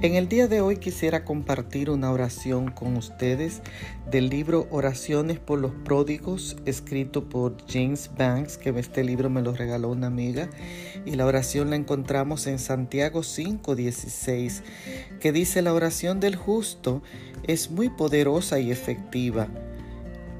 En el día de hoy quisiera compartir una oración con ustedes del libro Oraciones por los Pródigos, escrito por James Banks, que este libro me lo regaló una amiga, y la oración la encontramos en Santiago 5:16, que dice la oración del justo es muy poderosa y efectiva.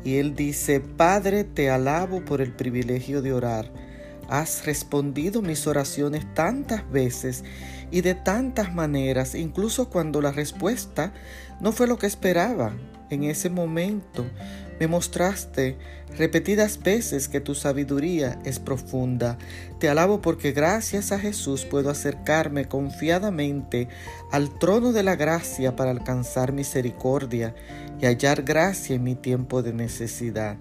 Y él dice, Padre, te alabo por el privilegio de orar. Has respondido mis oraciones tantas veces y de tantas maneras, incluso cuando la respuesta no fue lo que esperaba. En ese momento me mostraste repetidas veces que tu sabiduría es profunda. Te alabo porque gracias a Jesús puedo acercarme confiadamente al trono de la gracia para alcanzar misericordia y hallar gracia en mi tiempo de necesidad.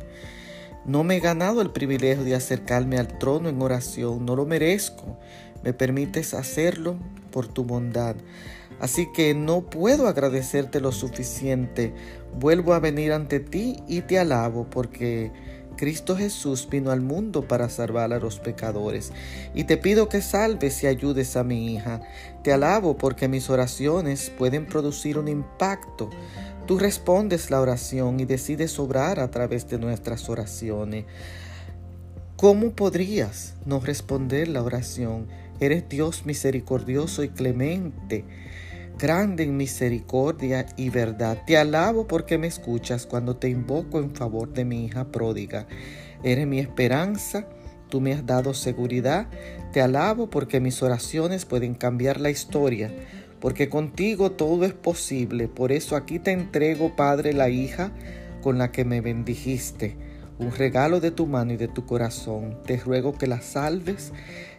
No me he ganado el privilegio de acercarme al trono en oración, no lo merezco. Me permites hacerlo por tu bondad. Así que no puedo agradecerte lo suficiente. Vuelvo a venir ante ti y te alabo porque Cristo Jesús vino al mundo para salvar a los pecadores. Y te pido que salves y ayudes a mi hija. Te alabo porque mis oraciones pueden producir un impacto Tú respondes la oración y decides obrar a través de nuestras oraciones. ¿Cómo podrías no responder la oración? Eres Dios misericordioso y clemente, grande en misericordia y verdad. Te alabo porque me escuchas cuando te invoco en favor de mi hija pródiga. Eres mi esperanza, tú me has dado seguridad. Te alabo porque mis oraciones pueden cambiar la historia porque contigo todo es posible. Por eso aquí te entrego, Padre, la hija con la que me bendijiste, un regalo de tu mano y de tu corazón. Te ruego que la salves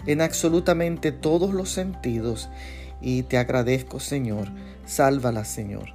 en absolutamente todos los sentidos y te agradezco, Señor. Sálvala, Señor.